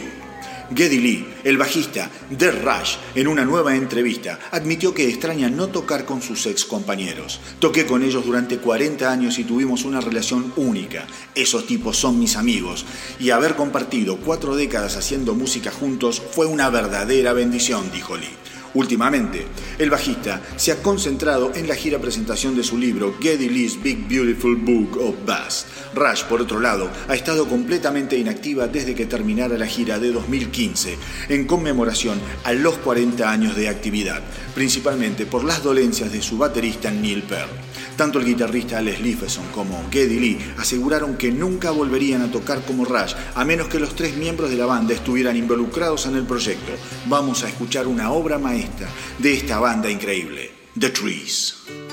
Geddy Lee, el bajista de Rush, en una nueva entrevista, admitió que extraña no tocar con sus ex compañeros. Toqué con ellos durante 40 años y tuvimos una relación única. Esos tipos son mis amigos. Y haber compartido cuatro décadas haciendo música juntos fue una verdadera bendición, dijo Lee. Últimamente, el bajista se ha concentrado en la gira presentación de su libro Geddy Lee's Big Beautiful Book of Bass. Rush, por otro lado, ha estado completamente inactiva desde que terminara la gira de 2015, en conmemoración a los 40 años de actividad, principalmente por las dolencias de su baterista Neil Peart. Tanto el guitarrista Les Lifeson como Geddy Lee aseguraron que nunca volverían a tocar como Rush a menos que los tres miembros de la banda estuvieran involucrados en el proyecto. Vamos a escuchar una obra maestra de esta banda increíble, The Trees.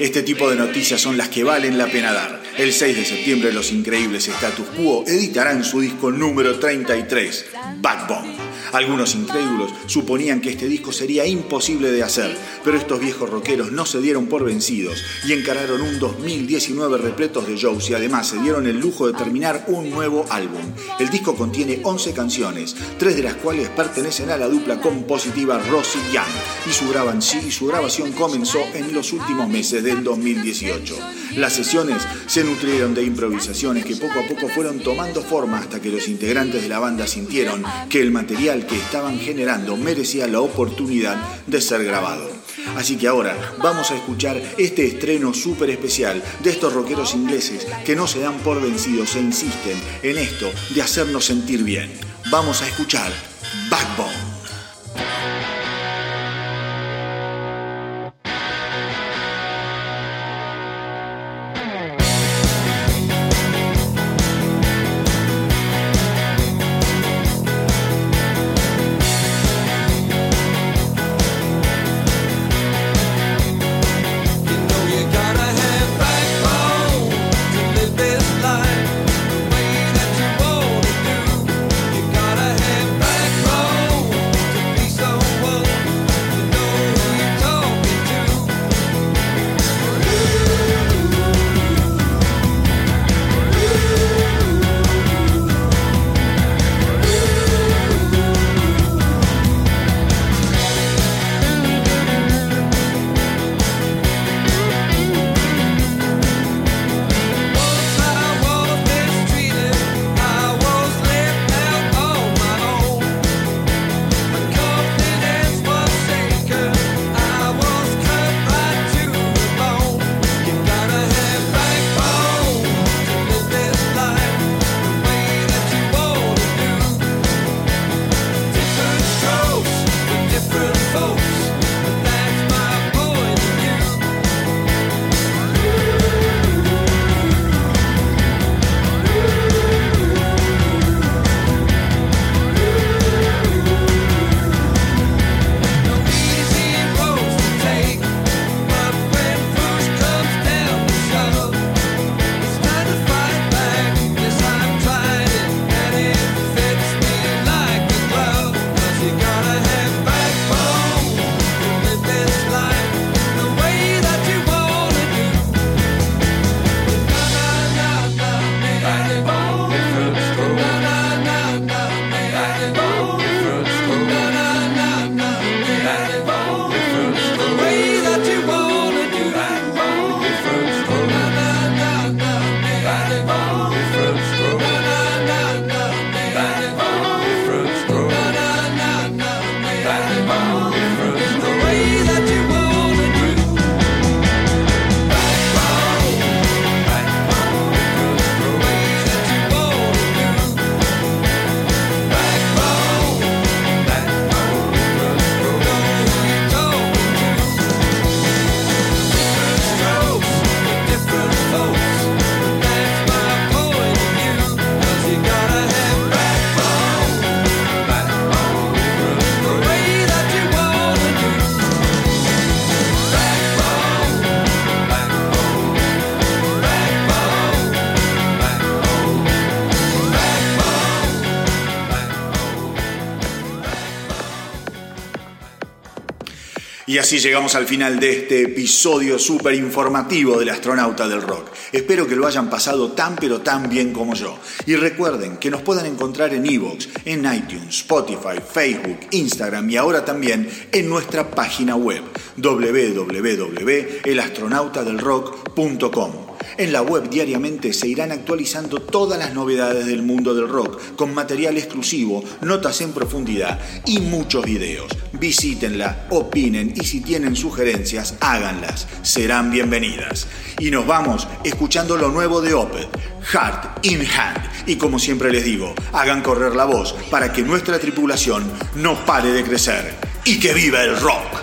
Este tipo de noticias son las que valen la pena dar. El 6 de septiembre los increíbles Status Quo editarán su disco número 33, Backbone. Algunos incrédulos suponían que este disco sería imposible de hacer, pero estos viejos rockeros no se dieron por vencidos y encararon un 2019 repletos de shows y además se dieron el lujo de terminar un nuevo álbum. El disco contiene 11 canciones, tres de las cuales pertenecen a la dupla compositiva Rosy Young y su, su grabación comenzó en los últimos meses del 2018. Las sesiones se nutrieron de improvisaciones que poco a poco fueron tomando forma hasta que los integrantes de la banda sintieron que el material que estaban generando merecía la oportunidad de ser grabado. Así que ahora vamos a escuchar este estreno súper especial de estos rockeros ingleses que no se dan por vencidos e insisten en esto de hacernos sentir bien. Vamos a escuchar Backbone. Así llegamos al final de este episodio súper informativo del astronauta del rock. Espero que lo hayan pasado tan pero tan bien como yo. Y recuerden que nos pueden encontrar en Evox, en iTunes, Spotify, Facebook, Instagram y ahora también en nuestra página web www.elastronautadelrock.com. En la web diariamente se irán actualizando todas las novedades del mundo del rock, con material exclusivo, notas en profundidad y muchos videos. Visítenla, opinen y si tienen sugerencias, háganlas. Serán bienvenidas. Y nos vamos escuchando lo nuevo de Opeth, Heart in Hand. Y como siempre les digo, hagan correr la voz para que nuestra tripulación no pare de crecer. ¡Y que viva el rock!